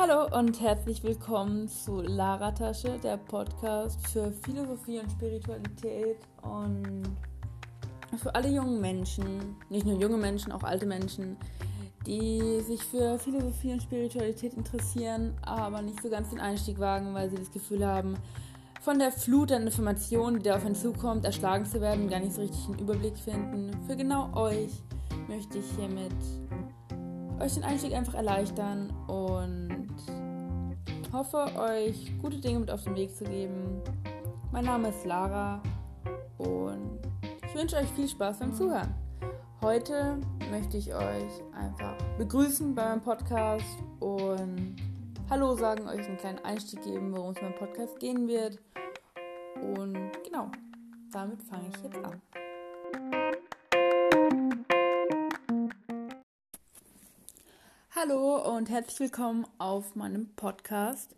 Hallo und herzlich willkommen zu Lara Tasche, der Podcast für Philosophie und Spiritualität und für alle jungen Menschen, nicht nur junge Menschen, auch alte Menschen, die sich für Philosophie und Spiritualität interessieren, aber nicht so ganz den Einstieg wagen, weil sie das Gefühl haben, von der Flut an Informationen, die da auf einen zukommt, erschlagen zu werden, gar nicht so richtig einen Überblick finden. Für genau euch möchte ich hiermit euch den Einstieg einfach erleichtern und hoffe, euch gute Dinge mit auf den Weg zu geben. Mein Name ist Lara und ich wünsche euch viel Spaß beim Zuhören. Heute möchte ich euch einfach begrüßen bei meinem Podcast und Hallo sagen, euch einen kleinen Einstieg geben, worum es meinem Podcast gehen wird. Und genau, damit fange ich jetzt an. Hallo und herzlich willkommen auf meinem Podcast.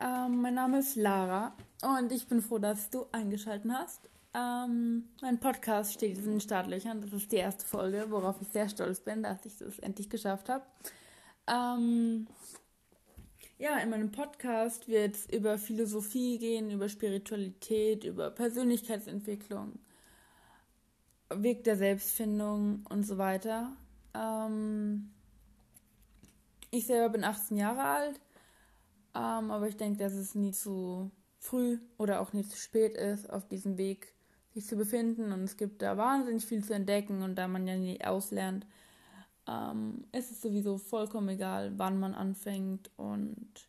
Ähm, mein Name ist Lara und ich bin froh, dass du eingeschaltet hast. Ähm, mein Podcast steht in den Startlöchern. Das ist die erste Folge, worauf ich sehr stolz bin, dass ich das endlich geschafft habe. Ähm, ja, in meinem Podcast wird es über Philosophie gehen, über Spiritualität, über Persönlichkeitsentwicklung, Weg der Selbstfindung und so weiter. Ähm, ich selber bin 18 Jahre alt, ähm, aber ich denke, dass es nie zu früh oder auch nie zu spät ist, auf diesem Weg sich zu befinden. Und es gibt da wahnsinnig viel zu entdecken und da man ja nie auslernt, ähm, ist es sowieso vollkommen egal, wann man anfängt. Und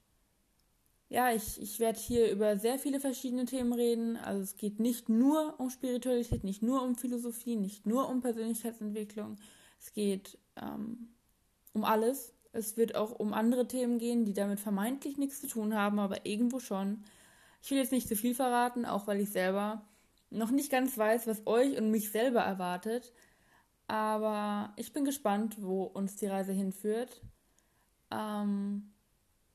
ja, ich, ich werde hier über sehr viele verschiedene Themen reden. Also es geht nicht nur um Spiritualität, nicht nur um Philosophie, nicht nur um Persönlichkeitsentwicklung. Es geht ähm, um alles. Es wird auch um andere Themen gehen, die damit vermeintlich nichts zu tun haben, aber irgendwo schon. Ich will jetzt nicht zu viel verraten, auch weil ich selber noch nicht ganz weiß, was euch und mich selber erwartet. Aber ich bin gespannt, wo uns die Reise hinführt. Ähm,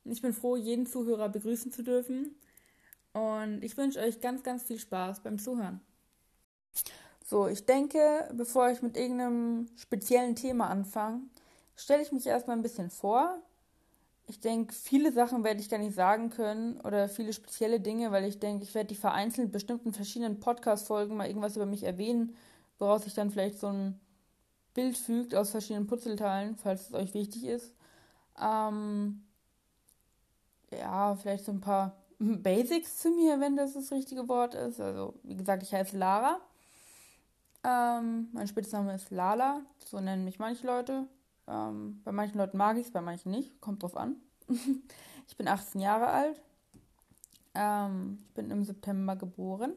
ich bin froh, jeden Zuhörer begrüßen zu dürfen. Und ich wünsche euch ganz, ganz viel Spaß beim Zuhören. So, ich denke, bevor ich mit irgendeinem speziellen Thema anfange, stelle ich mich erstmal ein bisschen vor. Ich denke, viele Sachen werde ich gar nicht sagen können oder viele spezielle Dinge, weil ich denke, ich werde die vereinzelt bestimmt in verschiedenen Podcast-Folgen mal irgendwas über mich erwähnen, woraus sich dann vielleicht so ein Bild fügt aus verschiedenen Putzelteilen, falls es euch wichtig ist. Ähm, ja, vielleicht so ein paar Basics zu mir, wenn das das richtige Wort ist. Also, wie gesagt, ich heiße Lara. Ähm, mein Spitzname ist Lala, so nennen mich manche Leute. Ähm, bei manchen Leuten mag ich es, bei manchen nicht. Kommt drauf an. ich bin 18 Jahre alt. Ähm, ich bin im September geboren.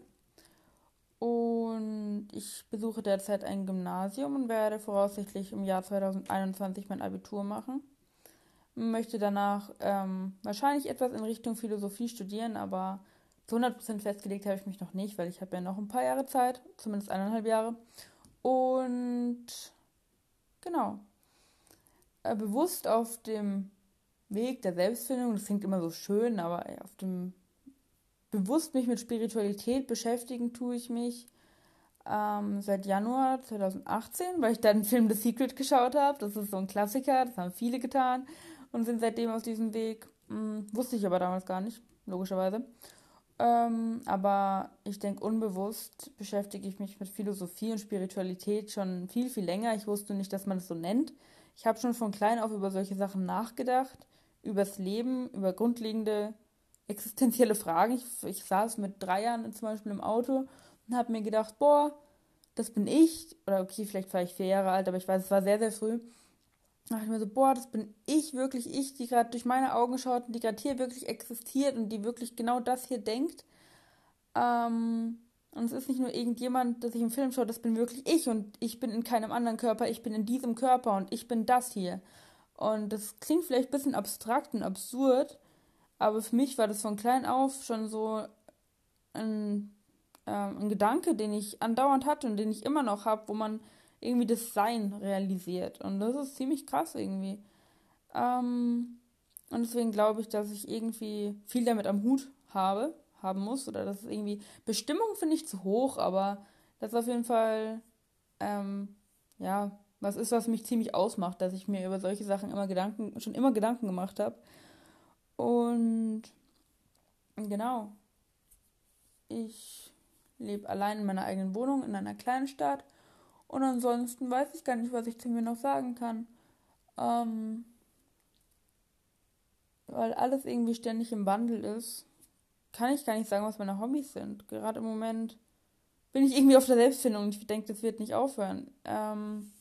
Und ich besuche derzeit ein Gymnasium und werde voraussichtlich im Jahr 2021 mein Abitur machen. Möchte danach ähm, wahrscheinlich etwas in Richtung Philosophie studieren, aber zu 100% festgelegt habe ich mich noch nicht, weil ich habe ja noch ein paar Jahre Zeit, zumindest eineinhalb Jahre. Und genau, bewusst auf dem Weg der Selbstfindung, das klingt immer so schön, aber auf dem bewusst mich mit Spiritualität beschäftigen tue ich mich ähm, seit Januar 2018, weil ich dann den Film The Secret geschaut habe. Das ist so ein Klassiker, das haben viele getan und sind seitdem auf diesem Weg. Hm, wusste ich aber damals gar nicht, logischerweise. Ähm, aber ich denke, unbewusst beschäftige ich mich mit Philosophie und Spiritualität schon viel, viel länger. Ich wusste nicht, dass man es das so nennt. Ich habe schon von klein auf über solche Sachen nachgedacht, übers Leben, über grundlegende existenzielle Fragen. Ich, ich saß mit drei Jahren zum Beispiel im Auto und habe mir gedacht, boah, das bin ich. Oder okay, vielleicht war ich vier Jahre alt, aber ich weiß, es war sehr, sehr früh. Da dachte ich mir so, boah, das bin ich wirklich, ich, die gerade durch meine Augen schaut und die gerade hier wirklich existiert und die wirklich genau das hier denkt. Ähm, und es ist nicht nur irgendjemand, der sich im Film schaut, das bin wirklich ich und ich bin in keinem anderen Körper, ich bin in diesem Körper und ich bin das hier. Und das klingt vielleicht ein bisschen abstrakt und absurd, aber für mich war das von klein auf schon so ein, äh, ein Gedanke, den ich andauernd hatte und den ich immer noch habe, wo man irgendwie das Sein realisiert. Und das ist ziemlich krass irgendwie. Ähm, und deswegen glaube ich, dass ich irgendwie viel damit am Hut habe haben muss. Oder das ist irgendwie. Bestimmung finde ich zu hoch, aber das ist auf jeden Fall, ähm, ja, was ist, was mich ziemlich ausmacht, dass ich mir über solche Sachen immer Gedanken, schon immer Gedanken gemacht habe. Und genau, ich lebe allein in meiner eigenen Wohnung in einer kleinen Stadt. Und ansonsten weiß ich gar nicht, was ich zu mir noch sagen kann. Ähm, weil alles irgendwie ständig im Wandel ist, kann ich gar nicht sagen, was meine Hobbys sind. Gerade im Moment bin ich irgendwie auf der Selbstfindung und ich denke, das wird nicht aufhören. Ähm,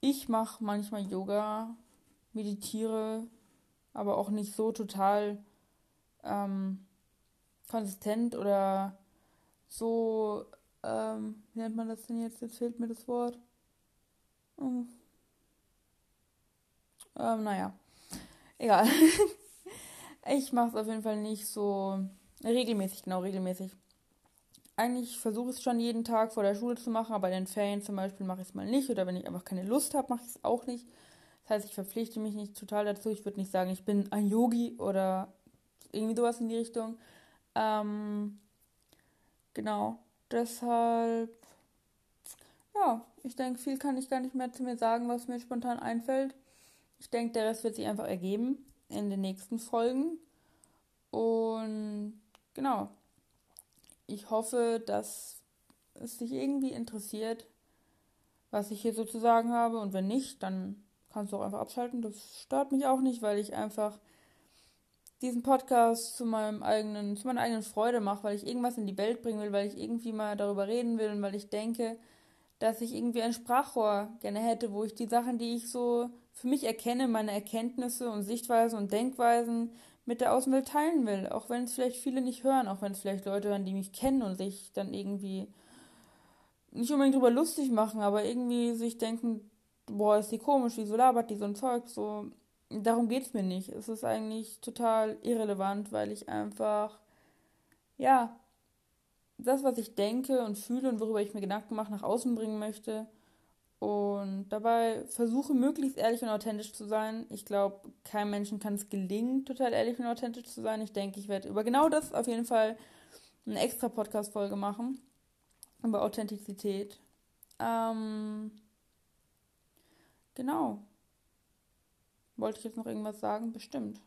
ich mache manchmal Yoga, meditiere, aber auch nicht so total ähm, konsistent oder so, ähm, wie nennt man das denn jetzt? Jetzt fehlt mir das Wort. Oh. Ähm, naja, egal. ich mache es auf jeden Fall nicht so regelmäßig, genau, regelmäßig. Eigentlich versuche ich es schon jeden Tag vor der Schule zu machen, aber in den Ferien zum Beispiel mache ich es mal nicht oder wenn ich einfach keine Lust habe, mache ich es auch nicht. Das heißt, ich verpflichte mich nicht total dazu. Ich würde nicht sagen, ich bin ein Yogi oder irgendwie sowas in die Richtung. Ähm, genau. Deshalb, ja, ich denke, viel kann ich gar nicht mehr zu mir sagen, was mir spontan einfällt. Ich denke, der Rest wird sich einfach ergeben in den nächsten Folgen. Und genau. Ich hoffe, dass es dich irgendwie interessiert, was ich hier so zu sagen habe. Und wenn nicht, dann kannst du auch einfach abschalten. Das stört mich auch nicht, weil ich einfach diesen Podcast zu meinem eigenen, zu meiner eigenen Freude mache, weil ich irgendwas in die Welt bringen will, weil ich irgendwie mal darüber reden will und weil ich denke, dass ich irgendwie ein Sprachrohr gerne hätte, wo ich die Sachen, die ich so für mich erkenne, meine Erkenntnisse und Sichtweisen und Denkweisen mit der Außenwelt teilen will. Auch wenn es vielleicht viele nicht hören, auch wenn es vielleicht Leute hören, die mich kennen und sich dann irgendwie nicht unbedingt drüber lustig machen, aber irgendwie sich denken, boah, ist die komisch, wieso labert die so ein Zeug? So, darum geht es mir nicht. Es ist eigentlich total irrelevant, weil ich einfach, ja, das, was ich denke und fühle und worüber ich mir Gedanken mache, nach außen bringen möchte. Und dabei versuche möglichst ehrlich und authentisch zu sein. Ich glaube, keinem Menschen kann es gelingen, total ehrlich und authentisch zu sein. Ich denke, ich werde über genau das auf jeden Fall eine extra Podcast-Folge machen. Über Authentizität. Ähm, genau. Wollte ich jetzt noch irgendwas sagen? Bestimmt.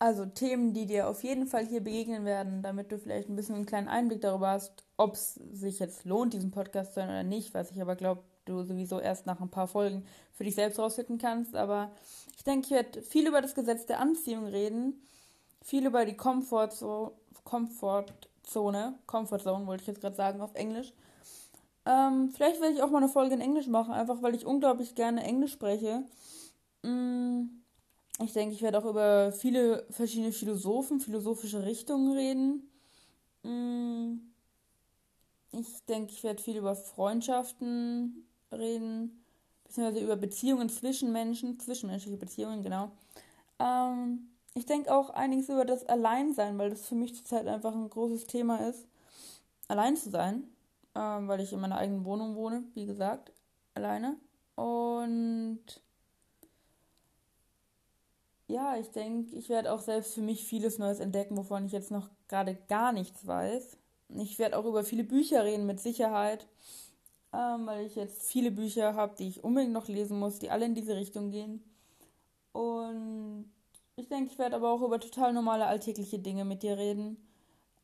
Also Themen, die dir auf jeden Fall hier begegnen werden, damit du vielleicht ein bisschen einen kleinen Einblick darüber hast, ob es sich jetzt lohnt, diesen Podcast zu hören oder nicht, was ich aber glaube, du sowieso erst nach ein paar Folgen für dich selbst rausfinden kannst. Aber ich denke, ich werde viel über das Gesetz der Anziehung reden, viel über die Komfortzone, Komfortzone, Comfortzone wollte ich jetzt gerade sagen auf Englisch. Ähm, vielleicht werde ich auch mal eine Folge in Englisch machen, einfach weil ich unglaublich gerne Englisch spreche. Mm, ich denke, ich werde auch über viele verschiedene Philosophen, philosophische Richtungen reden. Mm, ich denke, ich werde viel über Freundschaften reden, beziehungsweise über Beziehungen zwischen Menschen, zwischenmenschliche Beziehungen, genau. Ähm, ich denke auch einiges über das Alleinsein, weil das für mich zurzeit einfach ein großes Thema ist, allein zu sein ähm, weil ich in meiner eigenen Wohnung wohne, wie gesagt, alleine. Und ja, ich denke, ich werde auch selbst für mich vieles Neues entdecken, wovon ich jetzt noch gerade gar nichts weiß. Ich werde auch über viele Bücher reden, mit Sicherheit, ähm, weil ich jetzt viele Bücher habe, die ich unbedingt noch lesen muss, die alle in diese Richtung gehen. Und ich denke, ich werde aber auch über total normale alltägliche Dinge mit dir reden,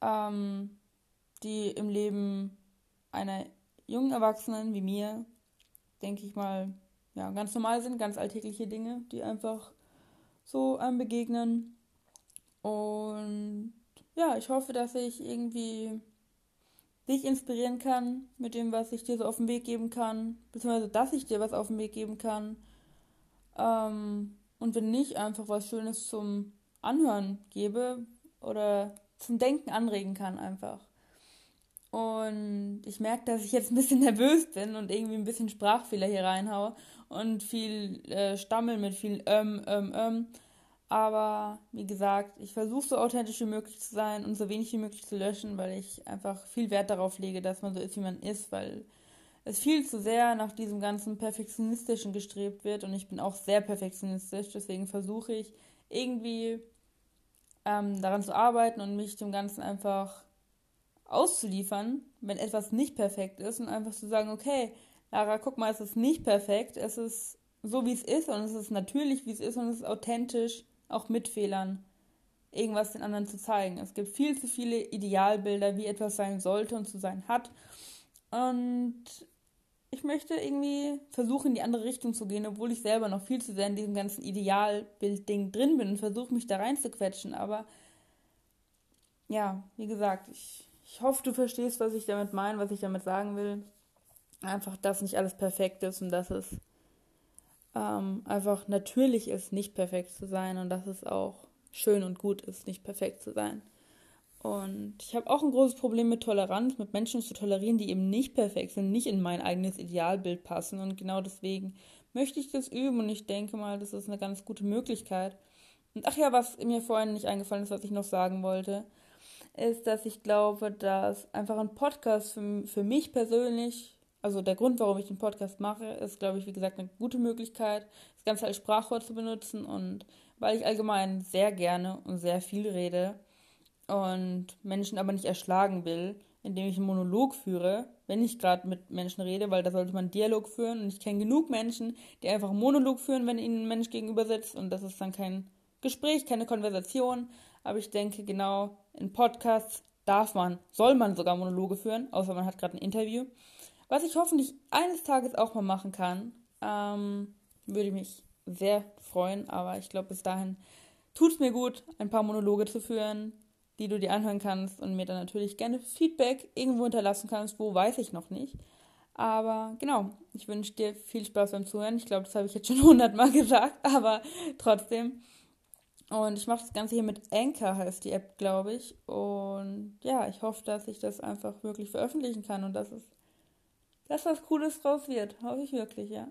ähm, die im Leben einer jungen Erwachsenen wie mir, denke ich mal, ja, ganz normal sind, ganz alltägliche Dinge, die einfach so einem begegnen. Und ja, ich hoffe, dass ich irgendwie dich inspirieren kann mit dem, was ich dir so auf den Weg geben kann, beziehungsweise dass ich dir was auf den Weg geben kann. Ähm, und wenn nicht, einfach was Schönes zum Anhören gebe oder zum Denken anregen kann einfach. Und ich merke, dass ich jetzt ein bisschen nervös bin und irgendwie ein bisschen Sprachfehler hier reinhaue und viel äh, Stammel mit viel ähm, ähm, ähm. Aber wie gesagt, ich versuche so authentisch wie möglich zu sein und so wenig wie möglich zu löschen, weil ich einfach viel Wert darauf lege, dass man so ist, wie man ist, weil es viel zu sehr nach diesem ganzen Perfektionistischen gestrebt wird und ich bin auch sehr perfektionistisch, deswegen versuche ich irgendwie ähm, daran zu arbeiten und mich dem Ganzen einfach auszuliefern, wenn etwas nicht perfekt ist und einfach zu sagen, okay, Lara, guck mal, es ist nicht perfekt, es ist so, wie es ist und es ist natürlich, wie es ist und es ist authentisch, auch mit Fehlern, irgendwas den anderen zu zeigen. Es gibt viel zu viele Idealbilder, wie etwas sein sollte und zu sein hat. Und ich möchte irgendwie versuchen, in die andere Richtung zu gehen, obwohl ich selber noch viel zu sehr in diesem ganzen Idealbild-Ding drin bin und versuche, mich da reinzuquetschen. Aber ja, wie gesagt, ich, ich hoffe, du verstehst, was ich damit meine, was ich damit sagen will. Einfach, dass nicht alles perfekt ist und dass es ähm, einfach natürlich ist, nicht perfekt zu sein und dass es auch schön und gut ist, nicht perfekt zu sein. Und ich habe auch ein großes Problem mit Toleranz, mit Menschen zu tolerieren, die eben nicht perfekt sind, nicht in mein eigenes Idealbild passen. Und genau deswegen möchte ich das üben und ich denke mal, das ist eine ganz gute Möglichkeit. Und ach ja, was mir vorhin nicht eingefallen ist, was ich noch sagen wollte, ist, dass ich glaube, dass einfach ein Podcast für, für mich persönlich also der Grund, warum ich den Podcast mache, ist, glaube ich, wie gesagt, eine gute Möglichkeit, das Ganze als Sprachrohr zu benutzen und weil ich allgemein sehr gerne und sehr viel rede und Menschen aber nicht erschlagen will, indem ich einen Monolog führe, wenn ich gerade mit Menschen rede, weil da sollte man einen Dialog führen und ich kenne genug Menschen, die einfach einen Monolog führen, wenn ihnen ein Mensch gegenüber sitzt und das ist dann kein Gespräch, keine Konversation, aber ich denke genau, in Podcasts darf man, soll man sogar Monologe führen, außer man hat gerade ein Interview was ich hoffentlich eines Tages auch mal machen kann, ähm, würde mich sehr freuen, aber ich glaube, bis dahin tut es mir gut, ein paar Monologe zu führen, die du dir anhören kannst und mir dann natürlich gerne Feedback irgendwo hinterlassen kannst, wo weiß ich noch nicht. Aber genau, ich wünsche dir viel Spaß beim Zuhören. Ich glaube, das habe ich jetzt schon hundertmal gesagt, aber trotzdem. Und ich mache das Ganze hier mit Anchor, heißt die App, glaube ich. Und ja, ich hoffe, dass ich das einfach wirklich veröffentlichen kann und dass es dass was Cooles draus wird. Hoffe ich wirklich, ja.